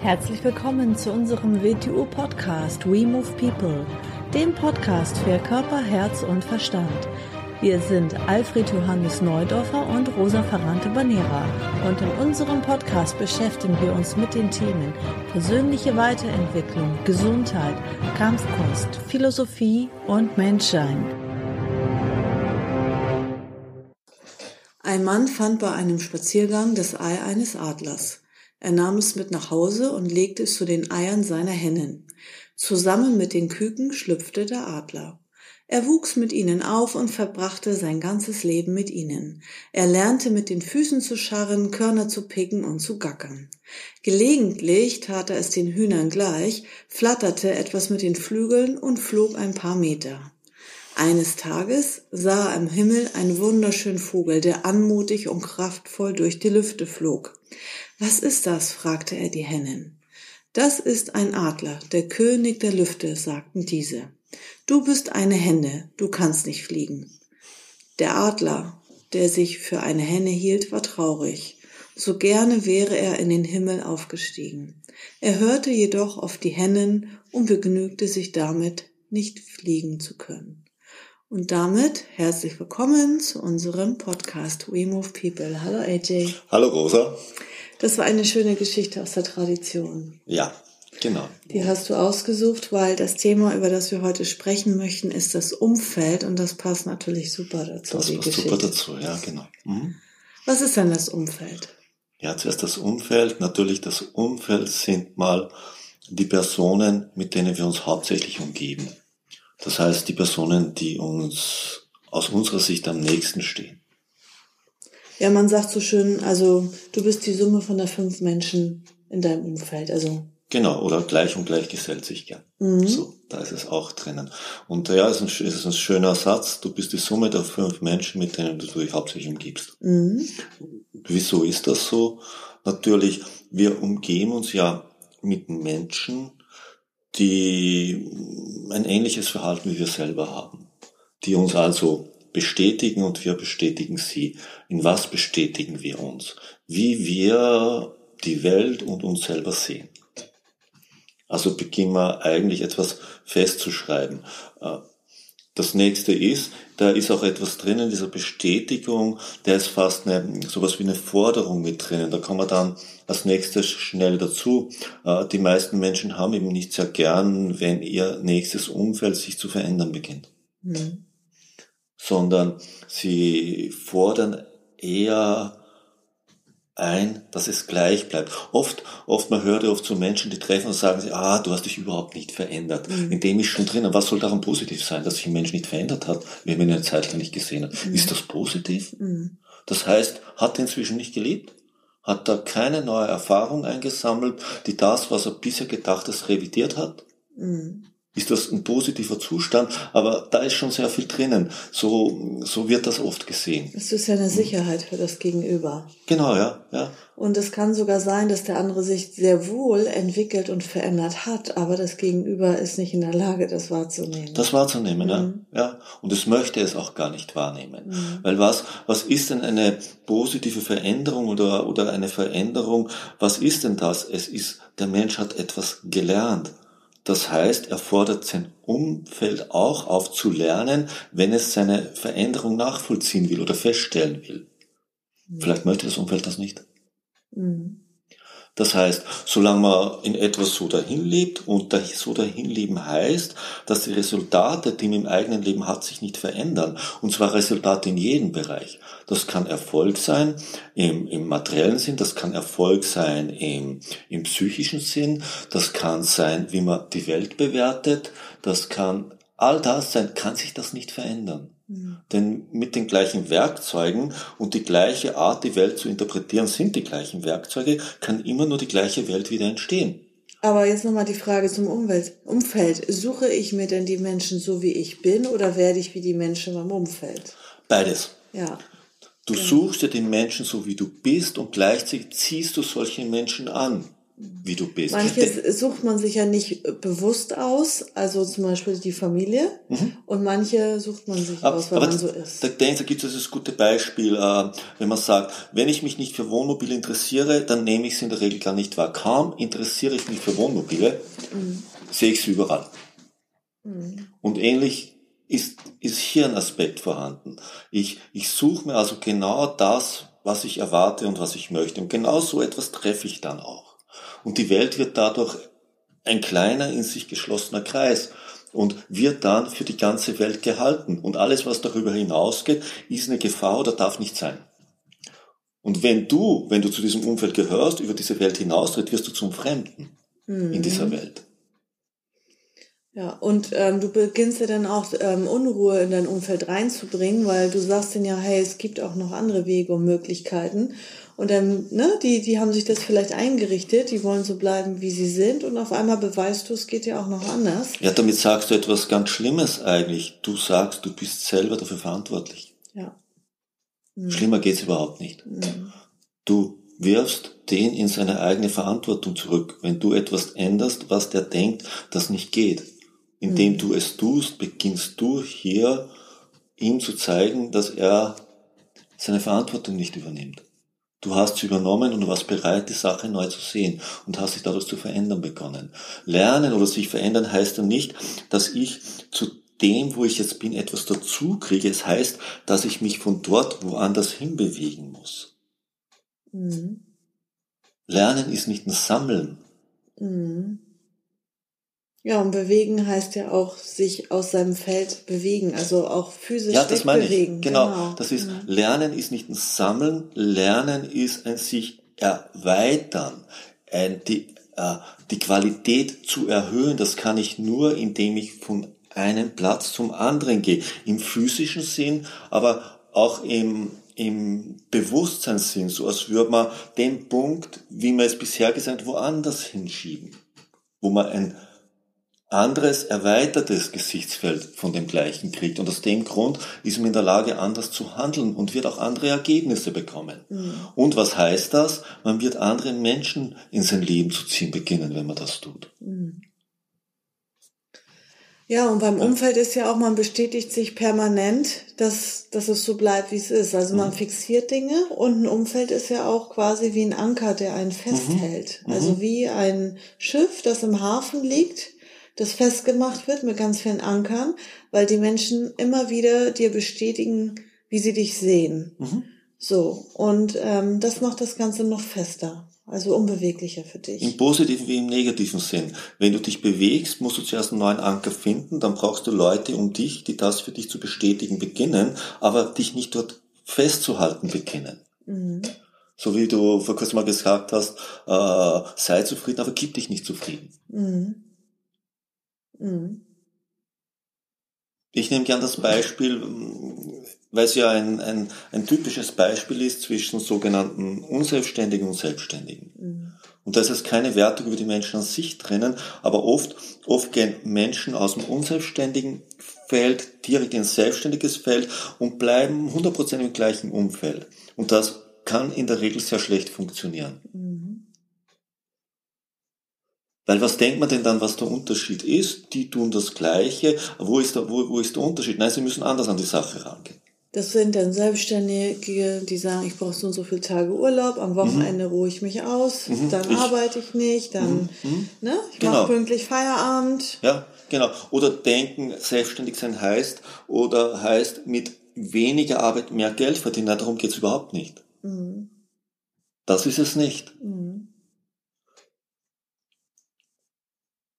Herzlich willkommen zu unserem WTU-Podcast We Move People, dem Podcast für Körper, Herz und Verstand. Wir sind Alfred Johannes Neudorfer und Rosa Ferrante Banera und in unserem Podcast beschäftigen wir uns mit den Themen persönliche Weiterentwicklung, Gesundheit, Kampfkunst, Philosophie und Menschsein. Ein Mann fand bei einem Spaziergang das Ei eines Adlers. Er nahm es mit nach Hause und legte es zu den Eiern seiner Hennen. Zusammen mit den Küken schlüpfte der Adler. Er wuchs mit ihnen auf und verbrachte sein ganzes Leben mit ihnen. Er lernte mit den Füßen zu scharren, Körner zu picken und zu gackern. Gelegentlich tat er es den Hühnern gleich, flatterte etwas mit den Flügeln und flog ein paar Meter. Eines Tages sah er am Himmel einen wunderschönen Vogel, der anmutig und kraftvoll durch die Lüfte flog. Was ist das? fragte er die Hennen. Das ist ein Adler, der König der Lüfte, sagten diese. Du bist eine Henne, du kannst nicht fliegen. Der Adler, der sich für eine Henne hielt, war traurig. So gerne wäre er in den Himmel aufgestiegen. Er hörte jedoch auf die Hennen und begnügte sich damit, nicht fliegen zu können. Und damit herzlich willkommen zu unserem Podcast We Move People. Hallo AJ. Hallo Rosa. Das war eine schöne Geschichte aus der Tradition. Ja, genau. Die hast du ausgesucht, weil das Thema, über das wir heute sprechen möchten, ist das Umfeld und das passt natürlich super dazu. Das passt super dazu, ja, genau. Mhm. Was ist denn das Umfeld? Ja, zuerst das Umfeld. Natürlich, das Umfeld sind mal die Personen, mit denen wir uns hauptsächlich umgeben. Das heißt, die Personen, die uns aus unserer Sicht am nächsten stehen. Ja, man sagt so schön, also du bist die Summe von der fünf Menschen in deinem Umfeld, also. Genau, oder gleich und gleich gesellt sich gern. Mhm. So, da ist es auch drinnen. Und ja, es ist, ein, ist ein schöner Satz, du bist die Summe der fünf Menschen, mit denen du dich hauptsächlich umgibst. Mhm. Wieso ist das so? Natürlich, wir umgeben uns ja mit Menschen, die ein ähnliches Verhalten wie wir selber haben, die uns also bestätigen und wir bestätigen sie. In was bestätigen wir uns? Wie wir die Welt und uns selber sehen. Also beginnen wir eigentlich etwas festzuschreiben. Das nächste ist, da ist auch etwas drin in dieser Bestätigung, der ist fast eine, sowas wie eine Forderung mit drinnen. Da kommen wir dann als nächstes schnell dazu. Äh, die meisten Menschen haben eben nicht sehr gern, wenn ihr nächstes Umfeld sich zu verändern beginnt. Mhm. Sondern sie fordern eher ein, dass es gleich bleibt. Oft, oft, man hört ja oft zu so Menschen, die treffen und sagen sie, ah, du hast dich überhaupt nicht verändert. Mhm. In dem ist schon drinnen. Was soll daran positiv sein, dass sich ein Mensch nicht verändert hat, wenn man ihn eine Zeit lang nicht gesehen hat? Mhm. Ist das positiv? Mhm. Das heißt, hat er inzwischen nicht gelebt? Hat er keine neue Erfahrung eingesammelt, die das, was er bisher gedacht hat, revidiert hat? Mhm ist das ein positiver Zustand, aber da ist schon sehr viel drinnen. So, so wird das oft gesehen. Es ist ja eine Sicherheit für das Gegenüber. Genau, ja, ja. Und es kann sogar sein, dass der andere sich sehr wohl entwickelt und verändert hat, aber das Gegenüber ist nicht in der Lage, das wahrzunehmen. Das wahrzunehmen, mhm. ja. ja. Und es möchte es auch gar nicht wahrnehmen. Mhm. Weil was, was ist denn eine positive Veränderung oder, oder eine Veränderung? Was ist denn das? Es ist, der Mensch hat etwas gelernt. Das heißt, er fordert sein Umfeld auch auf zu lernen, wenn es seine Veränderung nachvollziehen will oder feststellen will. Mhm. Vielleicht möchte das Umfeld das nicht. Mhm. Das heißt, solange man in etwas so dahin lebt und so dahin leben heißt, dass die Resultate, die man im eigenen Leben hat, sich nicht verändern. Und zwar Resultate in jedem Bereich. Das kann Erfolg sein im, im materiellen Sinn, das kann Erfolg sein im, im psychischen Sinn, das kann sein, wie man die Welt bewertet, das kann all das sein, kann sich das nicht verändern. Mhm. Denn mit den gleichen Werkzeugen und die gleiche Art, die Welt zu interpretieren, sind die gleichen Werkzeuge, kann immer nur die gleiche Welt wieder entstehen. Aber jetzt nochmal die Frage zum Umwelt, Umfeld. Suche ich mir denn die Menschen so, wie ich bin, oder werde ich wie die Menschen im Umfeld? Beides. Ja. Du ja. suchst dir den Menschen so, wie du bist, und gleichzeitig ziehst du solche Menschen an. Wie du bist. Manches sucht man sich ja nicht bewusst aus, also zum Beispiel die Familie, mhm. und manche sucht man sich aber, aus, weil man so ist. Da, da gibt es das gute Beispiel, äh, wenn man sagt, wenn ich mich nicht für Wohnmobile interessiere, dann nehme ich sie in der Regel gar nicht wahr. Kaum interessiere ich mich für Wohnmobile, mhm. sehe ich sie überall. Mhm. Und ähnlich ist, ist hier ein Aspekt vorhanden. Ich, ich suche mir also genau das, was ich erwarte und was ich möchte. Und genau so etwas treffe ich dann auch. Und die Welt wird dadurch ein kleiner, in sich geschlossener Kreis und wird dann für die ganze Welt gehalten. Und alles, was darüber hinausgeht, ist eine Gefahr oder darf nicht sein. Und wenn du, wenn du zu diesem Umfeld gehörst, über diese Welt hinaustritt, wirst du zum Fremden mhm. in dieser Welt. Ja, und ähm, du beginnst ja dann auch ähm, Unruhe in dein Umfeld reinzubringen, weil du sagst dann ja, hey, es gibt auch noch andere Wege und Möglichkeiten. Und dann, ne, die, die haben sich das vielleicht eingerichtet, die wollen so bleiben, wie sie sind, und auf einmal beweist du, es geht ja auch noch anders. Ja, damit sagst du etwas ganz Schlimmes eigentlich. Du sagst, du bist selber dafür verantwortlich. Ja. Mhm. Schlimmer geht's überhaupt nicht. Mhm. Du wirfst den in seine eigene Verantwortung zurück, wenn du etwas änderst, was der denkt, das nicht geht. Indem mhm. du es tust, beginnst du hier ihm zu zeigen, dass er seine Verantwortung nicht übernimmt. Du hast sie übernommen und warst bereit, die Sache neu zu sehen und hast dich dadurch zu verändern begonnen. Lernen oder sich verändern heißt dann nicht, dass ich zu dem, wo ich jetzt bin, etwas dazu kriege. Es heißt, dass ich mich von dort woanders hinbewegen muss. Mhm. Lernen ist nicht ein Sammeln. Mhm. Ja, und bewegen heißt ja auch sich aus seinem Feld bewegen, also auch physisch ja, das meine ich. Genau. genau. Das ist, mhm. Lernen ist nicht ein Sammeln, Lernen ist ein sich erweitern, ein, die, äh, die Qualität zu erhöhen. Das kann ich nur, indem ich von einem Platz zum anderen gehe. Im physischen Sinn, aber auch im, im Bewusstseinssinn, so als würde man den Punkt, wie man es bisher gesagt hat, woanders hinschieben. Wo man ein anderes, erweitertes Gesichtsfeld von dem gleichen kriegt. Und aus dem Grund ist man in der Lage, anders zu handeln und wird auch andere Ergebnisse bekommen. Mhm. Und was heißt das? Man wird anderen Menschen in sein Leben zu ziehen beginnen, wenn man das tut. Mhm. Ja, und beim Umfeld ist ja auch, man bestätigt sich permanent, dass, dass es so bleibt, wie es ist. Also man mhm. fixiert Dinge und ein Umfeld ist ja auch quasi wie ein Anker, der einen festhält. Mhm. Also wie ein Schiff, das im Hafen liegt das festgemacht wird mit ganz vielen Ankern, weil die Menschen immer wieder dir bestätigen, wie sie dich sehen. Mhm. So, und ähm, das macht das Ganze noch fester, also unbeweglicher für dich. Im positiven wie im negativen Sinn. Wenn du dich bewegst, musst du zuerst einen neuen Anker finden, dann brauchst du Leute um dich, die das für dich zu bestätigen beginnen, aber dich nicht dort festzuhalten beginnen. Mhm. So wie du vor kurzem mal gesagt hast, äh, sei zufrieden, aber gib dich nicht zufrieden. Mhm. Mhm. Ich nehme gern das Beispiel, weil es ja ein, ein, ein typisches Beispiel ist zwischen sogenannten Unselbstständigen und Selbstständigen. Mhm. Und da ist es keine Wertung über die Menschen an sich drinnen, aber oft, oft gehen Menschen aus dem unselbstständigen Feld direkt ins selbstständiges Feld und bleiben 100% im gleichen Umfeld. Und das kann in der Regel sehr schlecht funktionieren. Mhm. Weil was denkt man denn dann, was der Unterschied ist? Die tun das Gleiche. Wo ist der, wo, wo ist der Unterschied? Nein, sie müssen anders an die Sache rangehen. Das sind dann Selbstständige, die sagen, ich brauche so und so viele Tage Urlaub, am Wochenende mhm. ruhe ich mich aus, mhm. dann ich, arbeite ich nicht, dann mhm. mhm. ne, ich genau. mache pünktlich Feierabend. Ja, genau. Oder denken, selbstständig sein heißt, oder heißt mit weniger Arbeit mehr Geld verdienen. Nein, darum geht's überhaupt nicht. Mhm. Das ist es nicht.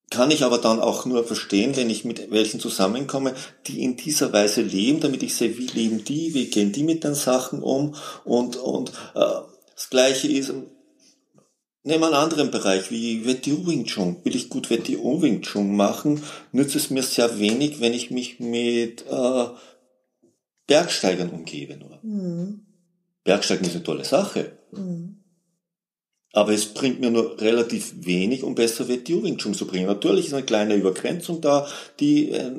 Kann ich aber dann auch nur verstehen, wenn ich mit welchen zusammenkomme, die in dieser Weise leben, damit ich sehe, wie leben die, wie gehen die mit den Sachen um und, und äh, das Gleiche ist, nehmen wir einen anderen Bereich, wie WTO Wing Chun. Will ich gut WTO Wing Chun machen, nützt es mir sehr wenig, wenn ich mich mit äh, Bergsteigern umgebe nur. Mhm. Bergsteigen ist eine tolle Sache. Mhm. Aber es bringt mir nur relativ wenig, um besser WTO Wing Chun zu bringen. Natürlich ist eine kleine Übergrenzung da. Die äh,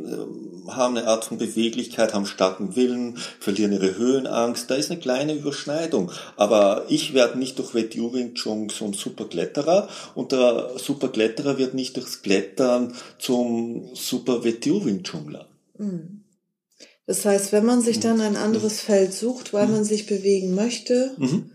haben eine Art von Beweglichkeit, haben starken Willen, verlieren ihre Höhenangst. Da ist eine kleine Überschneidung. Aber ich werde nicht durch WTO Wing Chun zum Superkletterer und der Superkletterer wird nicht durchs Klettern zum Super WTO Wing Chunler. Mhm. Das heißt, wenn man sich dann ein anderes mhm. Feld sucht, weil man sich bewegen möchte, mhm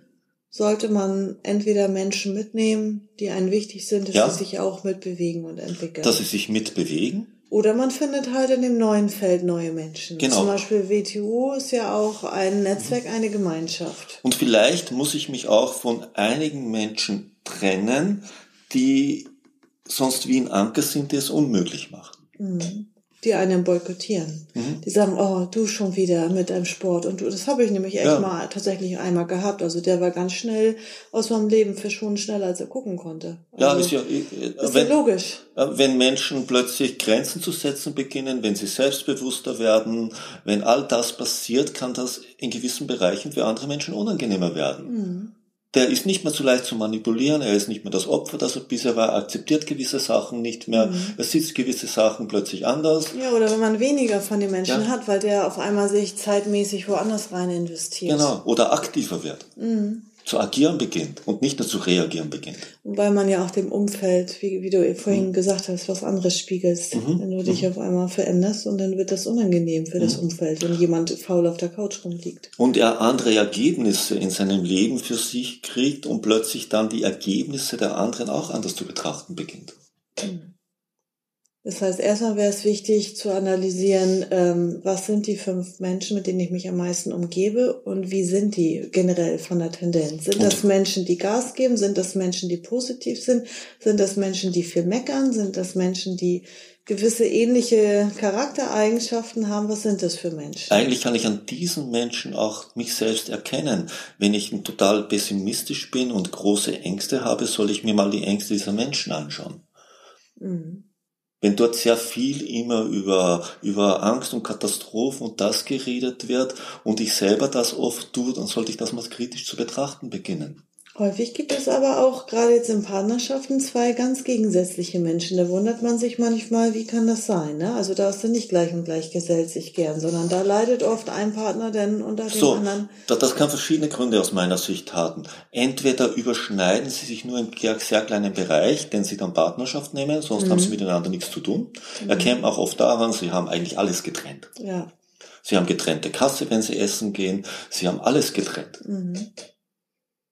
sollte man entweder Menschen mitnehmen, die einen wichtig sind, dass ja. sie sich auch mitbewegen und entwickeln. Dass sie sich mitbewegen. Oder man findet halt in dem neuen Feld neue Menschen. Genau. Zum Beispiel WTO ist ja auch ein Netzwerk, eine Gemeinschaft. Und vielleicht muss ich mich auch von einigen Menschen trennen, die sonst wie ein Anker sind, die es unmöglich machen. Mhm die einen boykottieren. Mhm. Die sagen, oh, du schon wieder mit deinem Sport. Und du, das habe ich nämlich echt ja. mal tatsächlich einmal gehabt. Also der war ganz schnell aus meinem Leben verschwunden, schneller als er gucken konnte. Also, ja, ist ja, ist wenn, ja logisch. Wenn Menschen plötzlich Grenzen zu setzen beginnen, wenn sie selbstbewusster werden, wenn all das passiert, kann das in gewissen Bereichen für andere Menschen unangenehmer werden. Mhm der ist nicht mehr so leicht zu manipulieren, er ist nicht mehr das Opfer, das er bisher war, akzeptiert gewisse Sachen nicht mehr, mhm. er sieht gewisse Sachen plötzlich anders. Ja, oder wenn man weniger von den Menschen ja. hat, weil der auf einmal sich zeitmäßig woanders rein investiert. Genau, oder aktiver wird. Mhm zu agieren beginnt und nicht nur zu reagieren beginnt. Weil man ja auch dem Umfeld, wie, wie du vorhin mhm. gesagt hast, was anderes spiegelst. Mhm. Wenn du dich mhm. auf einmal veränderst und dann wird das unangenehm für mhm. das Umfeld, wenn jemand faul auf der Couch rumliegt. Und er andere Ergebnisse in seinem Leben für sich kriegt und plötzlich dann die Ergebnisse der anderen auch anders zu betrachten beginnt. Mhm. Das heißt, erstmal wäre es wichtig zu analysieren, ähm, was sind die fünf Menschen, mit denen ich mich am meisten umgebe und wie sind die generell von der Tendenz? Sind das Menschen, die Gas geben? Sind das Menschen, die positiv sind? Sind das Menschen, die viel meckern? Sind das Menschen, die gewisse ähnliche Charaktereigenschaften haben? Was sind das für Menschen? Eigentlich kann ich an diesen Menschen auch mich selbst erkennen. Wenn ich total pessimistisch bin und große Ängste habe, soll ich mir mal die Ängste dieser Menschen anschauen. Mhm wenn dort sehr viel immer über, über Angst und Katastrophen und das geredet wird und ich selber das oft tue, dann sollte ich das mal kritisch zu betrachten beginnen. Häufig gibt es aber auch gerade jetzt in Partnerschaften zwei ganz gegensätzliche Menschen. Da wundert man sich manchmal, wie kann das sein? Ne? Also da ist dann nicht gleich und gleich gesellt sich gern, sondern da leidet oft ein Partner denn unter dem so, anderen. Das, das kann verschiedene Gründe aus meiner Sicht haben. Entweder überschneiden sie sich nur im sehr kleinen Bereich, den sie dann Partnerschaft nehmen, sonst mhm. haben sie miteinander nichts zu tun. Mhm. Erkennt man auch oft daran, sie haben eigentlich alles getrennt. Ja. Sie haben getrennte Kasse, wenn sie essen gehen. Sie haben alles getrennt. Mhm.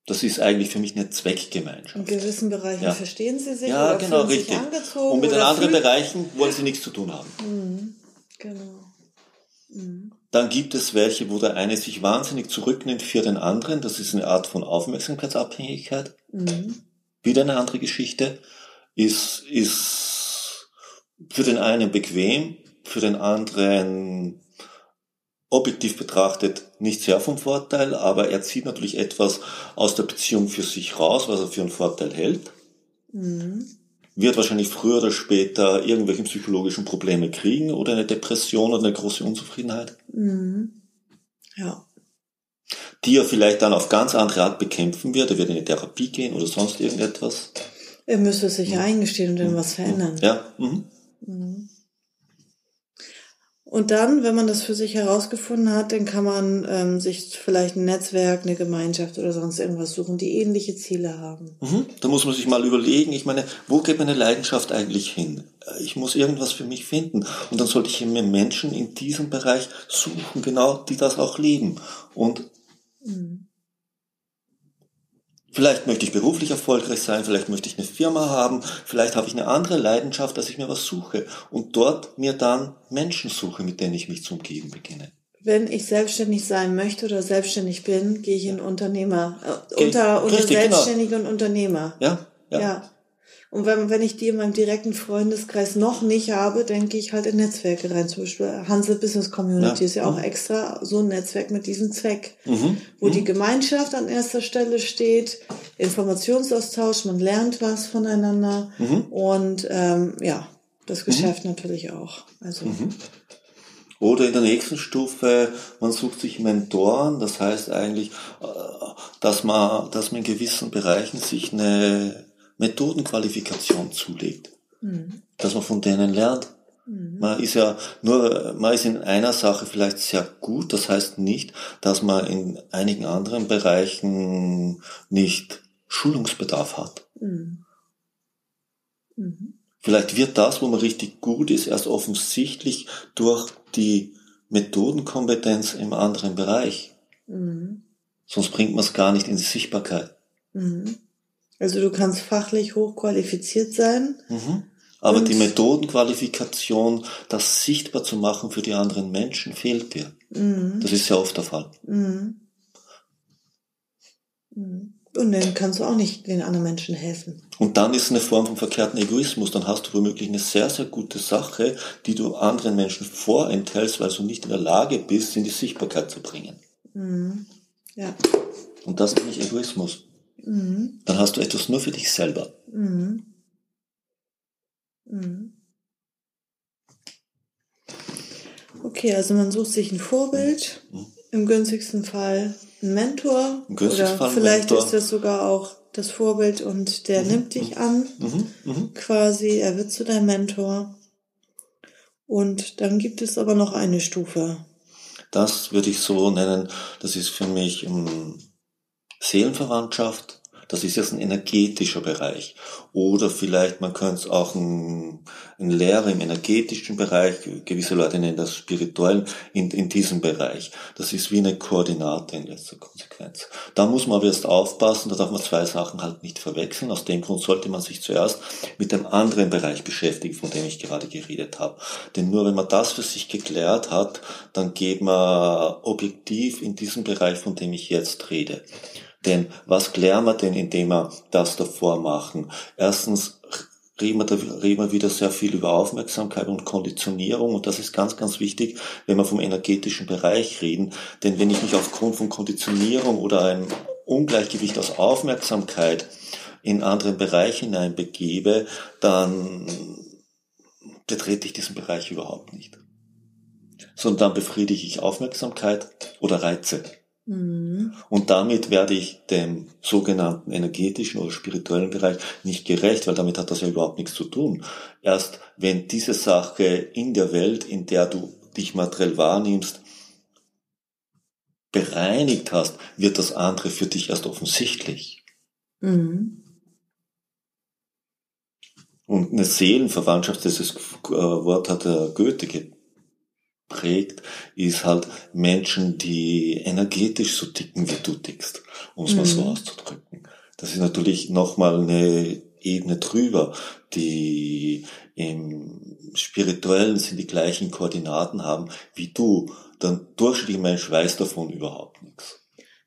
Das ist eigentlich für mich eine Zweckgemeinschaft. In gewissen Bereichen ja. verstehen sie sich ja, oder genau, richtig. Und mit den anderen Bereichen wollen sie nichts zu tun haben. Mhm. Genau. Mhm. Dann gibt es welche, wo der eine sich wahnsinnig zurücknimmt für den anderen. Das ist eine Art von Aufmerksamkeitsabhängigkeit. Mhm. Wieder eine andere Geschichte. Ist, ist für den einen bequem, für den anderen objektiv betrachtet nicht sehr vom Vorteil, aber er zieht natürlich etwas aus der Beziehung für sich raus, was er für einen Vorteil hält. Mhm. Wird wahrscheinlich früher oder später irgendwelche psychologischen Probleme kriegen oder eine Depression oder eine große Unzufriedenheit. Mhm. Ja. Die er vielleicht dann auf ganz andere Art bekämpfen wird. Er wird in eine Therapie gehen oder sonst irgendetwas. Er müsste sich mhm. eingestehen und dann mhm. was verändern. Ja. Mhm. Und dann, wenn man das für sich herausgefunden hat, dann kann man ähm, sich vielleicht ein Netzwerk, eine Gemeinschaft oder sonst irgendwas suchen, die ähnliche Ziele haben. Mhm. Da muss man sich mal überlegen, ich meine, wo geht meine Leidenschaft eigentlich hin? Äh, ich muss irgendwas für mich finden. Und dann sollte ich mir Menschen in diesem Bereich suchen, genau, die das auch leben. Und mhm. Vielleicht möchte ich beruflich erfolgreich sein, vielleicht möchte ich eine Firma haben, vielleicht habe ich eine andere Leidenschaft, dass ich mir was suche und dort mir dann Menschen suche, mit denen ich mich zu umgeben beginne. Wenn ich selbstständig sein möchte oder selbstständig bin, gehe ich in Unternehmer, äh, unter, unter Richtig, genau. Selbstständige genau. und Unternehmer. Ja, ja. ja. Und wenn, wenn ich die in meinem direkten Freundeskreis noch nicht habe, dann gehe ich halt in Netzwerke rein. Zum Beispiel Hansel Business Community ja. ist ja auch mhm. extra so ein Netzwerk mit diesem Zweck, mhm. wo mhm. die Gemeinschaft an erster Stelle steht, Informationsaustausch, man lernt was voneinander mhm. und ähm, ja, das mhm. Geschäft natürlich auch. Also mhm. Oder in der nächsten Stufe, man sucht sich Mentoren, das heißt eigentlich, äh, dass man, dass man in gewissen Bereichen sich eine Methodenqualifikation zulegt. Mhm. Dass man von denen lernt. Mhm. Man ist ja nur, man ist in einer Sache vielleicht sehr gut, das heißt nicht, dass man in einigen anderen Bereichen nicht Schulungsbedarf hat. Mhm. Mhm. Vielleicht wird das, wo man richtig gut ist, erst offensichtlich durch die Methodenkompetenz im anderen Bereich. Mhm. Sonst bringt man es gar nicht in die Sichtbarkeit. Mhm. Also du kannst fachlich hochqualifiziert sein. Mhm. Aber die Methodenqualifikation, das sichtbar zu machen für die anderen Menschen, fehlt dir. Mhm. Das ist sehr oft der Fall. Mhm. Mhm. Und dann kannst du auch nicht den anderen Menschen helfen. Und dann ist es eine Form von verkehrten Egoismus. Dann hast du womöglich eine sehr, sehr gute Sache, die du anderen Menschen vorenthältst, weil du nicht in der Lage bist, in die Sichtbarkeit zu bringen. Mhm. Ja. Und das ist nicht Egoismus. Mhm. Dann hast du etwas nur für dich selber. Mhm. Mhm. Okay, also man sucht sich ein Vorbild, mhm. im günstigsten Fall ein Mentor oder Fall vielleicht Mentor. ist das sogar auch das Vorbild und der mhm. nimmt dich an, quasi, er wird zu deinem Mentor. Und dann gibt es aber noch eine Stufe. Das würde ich so nennen, das ist für mich um, Seelenverwandtschaft, das ist jetzt ein energetischer Bereich. Oder vielleicht, man könnte es auch ein, ein Lehrer im energetischen Bereich, gewisse Leute nennen das spirituell, in, in diesem Bereich. Das ist wie eine Koordinate in letzter Konsequenz. Da muss man aber erst aufpassen, da darf man zwei Sachen halt nicht verwechseln. Aus dem Grund sollte man sich zuerst mit dem anderen Bereich beschäftigen, von dem ich gerade geredet habe. Denn nur wenn man das für sich geklärt hat, dann geht man objektiv in diesem Bereich, von dem ich jetzt rede. Denn was klären wir denn, indem wir das davor machen? Erstens reden wir, da, reden wir wieder sehr viel über Aufmerksamkeit und Konditionierung und das ist ganz, ganz wichtig, wenn wir vom energetischen Bereich reden. Denn wenn ich mich aufgrund von Konditionierung oder einem Ungleichgewicht aus Aufmerksamkeit in anderen Bereich hineinbegebe, dann betrete ich diesen Bereich überhaupt nicht. Sondern dann befriedige ich Aufmerksamkeit oder Reize. Mhm. Und damit werde ich dem sogenannten energetischen oder spirituellen Bereich nicht gerecht, weil damit hat das ja überhaupt nichts zu tun. Erst wenn diese Sache in der Welt, in der du dich materiell wahrnimmst, bereinigt hast, wird das andere für dich erst offensichtlich. Mhm. Und eine Seelenverwandtschaft, dieses äh, Wort hat der Goethe prägt, ist halt Menschen, die energetisch so ticken, wie du tickst, um es mal so mhm. auszudrücken. Das ist natürlich nochmal eine Ebene drüber, die im spirituellen sind die gleichen Koordinaten haben wie du. Der durchschnittliche Mensch weiß davon überhaupt nichts.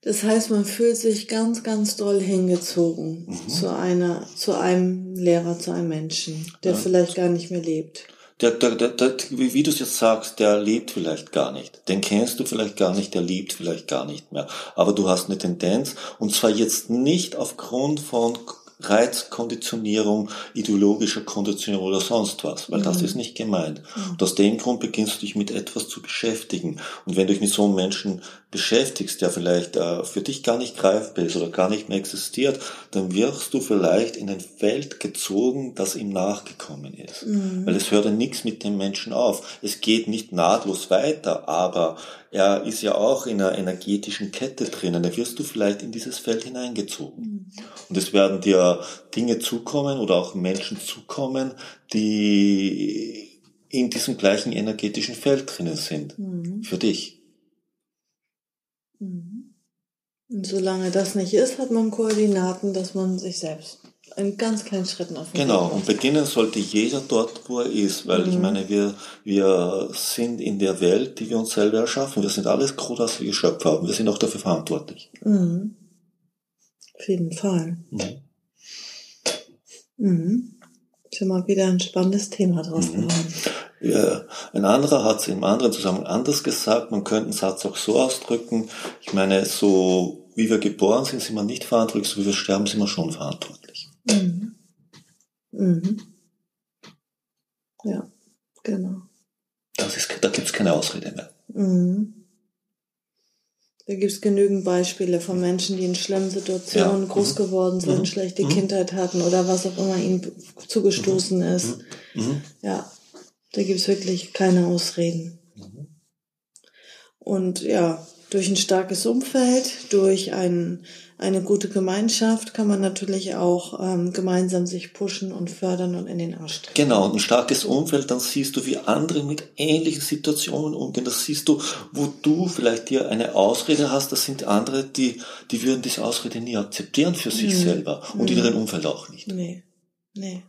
Das heißt, man fühlt sich ganz, ganz doll hingezogen mhm. zu einer, zu einem Lehrer, zu einem Menschen, der ja. vielleicht gar nicht mehr lebt der, der, der, der, wie du es jetzt sagst, der lebt vielleicht gar nicht. Den kennst du vielleicht gar nicht, der lebt vielleicht gar nicht mehr. Aber du hast eine Tendenz, und zwar jetzt nicht aufgrund von Reizkonditionierung, ideologischer Konditionierung oder sonst was, weil mhm. das ist nicht gemeint. Mhm. Und aus dem Grund beginnst du dich mit etwas zu beschäftigen. Und wenn du dich mit so einem Menschen beschäftigst, der vielleicht äh, für dich gar nicht greifbar ist oder gar nicht mehr existiert, dann wirst du vielleicht in ein Feld gezogen, das ihm nachgekommen ist. Mhm. Weil es hört ja nichts mit dem Menschen auf. Es geht nicht nahtlos weiter, aber er ist ja auch in einer energetischen Kette drinnen. Da wirst du vielleicht in dieses Feld hineingezogen. Mhm. Und es werden dir Dinge zukommen oder auch Menschen zukommen, die in diesem gleichen energetischen Feld drinnen sind. Mhm. Für dich. Mhm. Und solange das nicht ist, hat man Koordinaten, dass man sich selbst in ganz kleinen Schritten auf Genau, und beginnen sollte jeder dort, wo er ist, weil mhm. ich meine, wir, wir sind in der Welt, die wir uns selber erschaffen. Wir sind alles großartige Geschöpfe haben. Wir sind auch dafür verantwortlich. Mhm. Auf jeden Fall. Mhm. Mhm. Schon mal wieder ein spannendes Thema draus mhm. geworden. Ja, ein anderer hat es im anderen Zusammenhang anders gesagt. Man könnte einen Satz auch so ausdrücken. Ich meine, so wie wir geboren sind, sind wir nicht verantwortlich, so wie wir sterben, sind wir schon verantwortlich. Mhm. Mhm. Ja, genau. Das ist, da gibt's keine Ausrede mehr. Mhm. Da gibt's genügend Beispiele von Menschen, die in schlimmen Situationen ja. groß mhm. geworden sind, mhm. schlechte mhm. Kindheit hatten oder was auch immer ihnen zugestoßen mhm. ist. Mhm. Ja, da gibt's wirklich keine Ausreden. Und ja, durch ein starkes Umfeld, durch ein, eine gute Gemeinschaft kann man natürlich auch ähm, gemeinsam sich pushen und fördern und in den Arsch treten. Genau, und ein starkes Umfeld, dann siehst du, wie andere mit ähnlichen Situationen umgehen. Das siehst du, wo du vielleicht dir eine Ausrede hast, das sind andere, die, die würden diese Ausrede nie akzeptieren für sich mhm. selber und mhm. in ihrem Umfeld auch nicht. Nee, nee.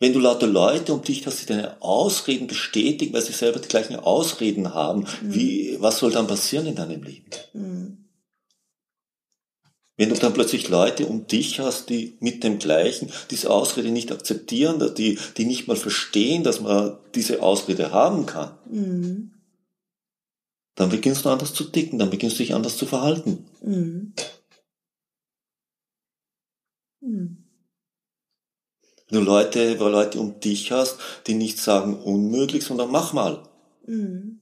Wenn du lauter Leute um dich hast, die deine Ausreden bestätigen, weil sie selber die gleichen Ausreden haben, mhm. wie, was soll dann passieren in deinem Leben? Mhm. Wenn du dann plötzlich Leute um dich hast, die mit dem gleichen diese Ausrede nicht akzeptieren, die, die nicht mal verstehen, dass man diese Ausrede haben kann, mhm. dann beginnst du anders zu ticken, dann beginnst du dich anders zu verhalten. Wenn du Leute, weil Leute um dich hast, die nicht sagen unmöglich, sondern mach mal. Mhm.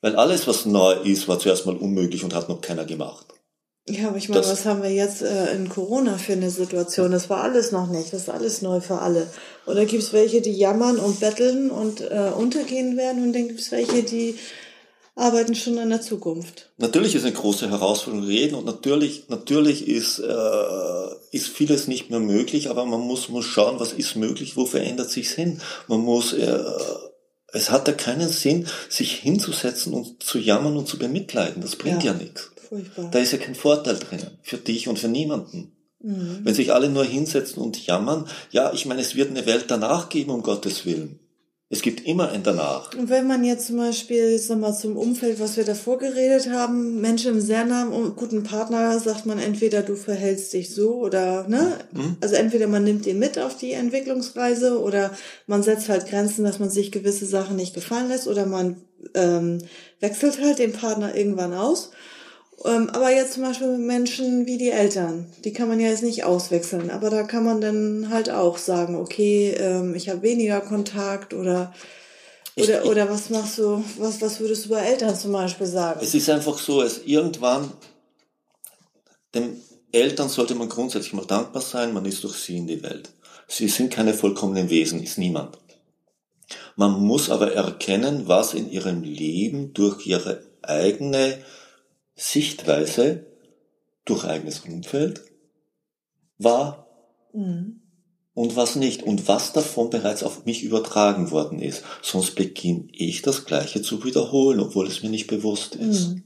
Weil alles, was neu ist, war zuerst mal unmöglich und hat noch keiner gemacht. Ja, aber ich meine, das, was haben wir jetzt äh, in Corona für eine Situation? Das war alles noch nicht. Das ist alles neu für alle. Oder gibt es welche, die jammern und betteln und äh, untergehen werden? Und dann gibt es welche, die arbeiten schon an der Zukunft. Natürlich ist eine große Herausforderung reden und natürlich, natürlich ist, äh, ist vieles nicht mehr möglich, aber man muss, muss schauen, was ist möglich, wo verändert sich's hin. Man muss, äh, es hat ja keinen Sinn, sich hinzusetzen und zu jammern und zu bemitleiden. Das bringt ja, ja nichts. Furchtbar. Da ist ja kein Vorteil drin. Für dich und für niemanden. Mhm. Wenn sich alle nur hinsetzen und jammern, ja, ich meine, es wird eine Welt danach geben, um Gottes Willen. Es gibt immer ein Danach. Und wenn man jetzt zum Beispiel, jetzt nochmal zum Umfeld, was wir davor geredet haben, Menschen im sehr nahen guten Partner, sagt man entweder du verhältst dich so oder, ne? Mhm. Also entweder man nimmt ihn mit auf die Entwicklungsreise oder man setzt halt Grenzen, dass man sich gewisse Sachen nicht gefallen lässt oder man ähm, wechselt halt den Partner irgendwann aus. Ähm, aber jetzt zum Beispiel mit Menschen wie die Eltern, die kann man ja jetzt nicht auswechseln. Aber da kann man dann halt auch sagen, okay, ähm, ich habe weniger Kontakt oder oder, oder was machst du, was, was würdest du bei Eltern zum Beispiel sagen? Es ist einfach so, es irgendwann, den Eltern sollte man grundsätzlich mal dankbar sein, man ist durch sie in die Welt. Sie sind keine vollkommenen Wesen, ist niemand. Man muss aber erkennen, was in ihrem Leben durch ihre eigene Sichtweise durch eigenes Umfeld war mhm. und was nicht und was davon bereits auf mich übertragen worden ist. Sonst beginne ich das Gleiche zu wiederholen, obwohl es mir nicht bewusst ist. Mhm.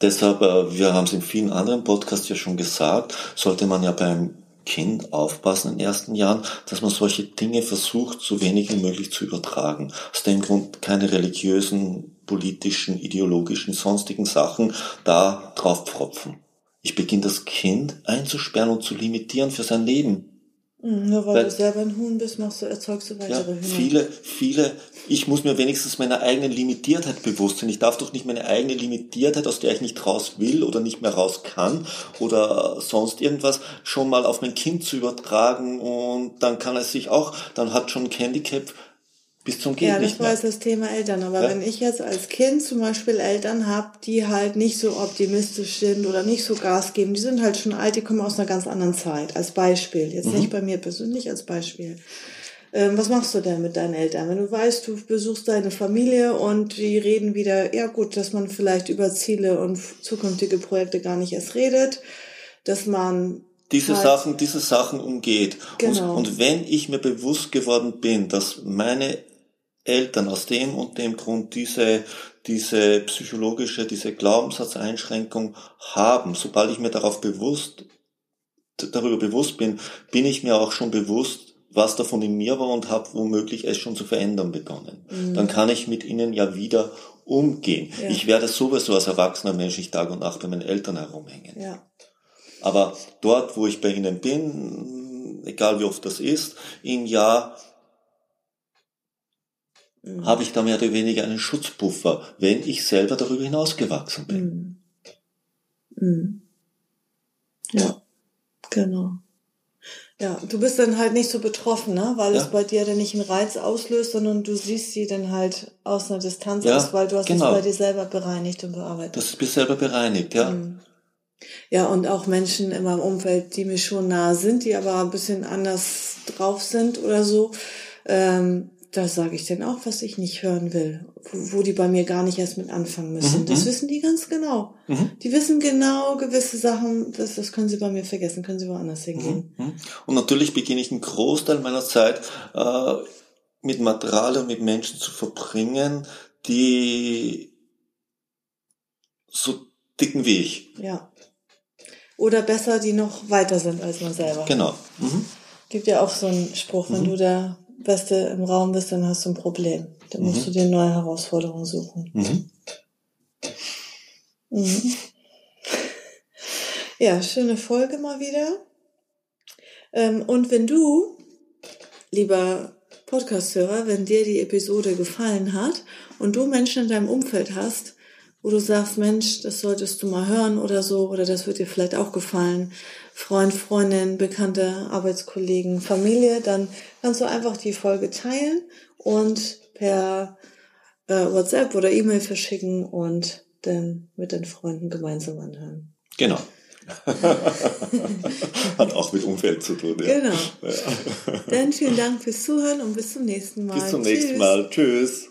Deshalb, äh, wir haben es in vielen anderen Podcasts ja schon gesagt, sollte man ja beim Kind aufpassen in den ersten Jahren, dass man solche Dinge versucht, so wenig wie möglich zu übertragen. Aus dem Grund keine religiösen, politischen, ideologischen, sonstigen Sachen da drauf pfropfen. Ich beginne das Kind einzusperren und zu limitieren für sein Leben. Mhm, nur weil, weil, du selber ein Huhn bist, machst du, erzeugst du weitere ja, Hühner. Viele, viele, ich muss mir wenigstens meiner eigenen Limitiertheit bewusst sein. Ich darf doch nicht meine eigene Limitiertheit, aus der ich nicht raus will oder nicht mehr raus kann oder sonst irgendwas, schon mal auf mein Kind zu übertragen und dann kann es sich auch, dann hat schon ein Handicap bis zum Kind Ja, das war jetzt das Thema Eltern. Aber ja? wenn ich jetzt als Kind zum Beispiel Eltern habe, die halt nicht so optimistisch sind oder nicht so Gas geben, die sind halt schon alt, die kommen aus einer ganz anderen Zeit. Als Beispiel. Jetzt mhm. nicht bei mir persönlich, als Beispiel. Ähm, was machst du denn mit deinen Eltern? Wenn du weißt, du besuchst deine Familie und die reden wieder, ja gut, dass man vielleicht über Ziele und zukünftige Projekte gar nicht erst redet, dass man diese halt Sachen, diese Sachen umgeht. Genau. Und, und wenn ich mir bewusst geworden bin, dass meine Eltern aus dem und dem Grund diese, diese psychologische, diese Glaubenssatzeinschränkung haben, sobald ich mir darauf bewusst, darüber bewusst bin, bin ich mir auch schon bewusst, was davon in mir war und habe womöglich es schon zu verändern begonnen. Mhm. Dann kann ich mit ihnen ja wieder umgehen. Ja. Ich werde sowieso als erwachsener Mensch nicht Tag und Nacht bei meinen Eltern herumhängen. Ja. Aber dort, wo ich bei ihnen bin, egal wie oft das ist, im Jahr mhm. habe ich da mehr oder weniger einen Schutzpuffer, wenn ich selber darüber hinausgewachsen bin. Mhm. Mhm. Ja, genau. Ja, du bist dann halt nicht so betroffen, ne? weil ja. es bei dir dann nicht einen Reiz auslöst, sondern du siehst sie dann halt aus einer Distanz ja, aus, weil du hast genau. es bei dir selber bereinigt und bearbeitet. Das ist mir selber bereinigt, ja. Mhm. Ja, und auch Menschen in meinem Umfeld, die mir schon nahe sind, die aber ein bisschen anders drauf sind oder so, ähm, da sage ich denen auch, was ich nicht hören will, wo, wo, die bei mir gar nicht erst mit anfangen müssen. Mhm. Das mhm. wissen die ganz genau. Mhm. Die wissen genau gewisse Sachen, das, das können sie bei mir vergessen, können sie woanders hingehen. Mhm. mhm. Und natürlich beginne ich einen Großteil meiner Zeit äh, mit Material und mit Menschen zu verbringen, die so dicken wie ich. Ja. Oder besser, die noch weiter sind als man selber. Genau. Mhm. Gibt ja auch so einen Spruch, wenn du Beste im Raum bist, dann hast du ein Problem. Dann musst mhm. du dir neue Herausforderungen suchen. Mhm. Mhm. Ja, schöne Folge mal wieder. Ähm, und wenn du, lieber Podcast-Hörer, wenn dir die Episode gefallen hat und du Menschen in deinem Umfeld hast, wo du sagst, Mensch, das solltest du mal hören oder so, oder das wird dir vielleicht auch gefallen, Freund, Freundin, Bekannte, Arbeitskollegen, Familie, dann kannst du einfach die Folge teilen und per äh, WhatsApp oder E-Mail verschicken und dann mit den Freunden gemeinsam anhören. Genau. Hat auch mit Umfeld zu tun. Ja. Genau. Ja. Dann vielen Dank fürs Zuhören und bis zum nächsten Mal. Bis zum nächsten Mal. Tschüss.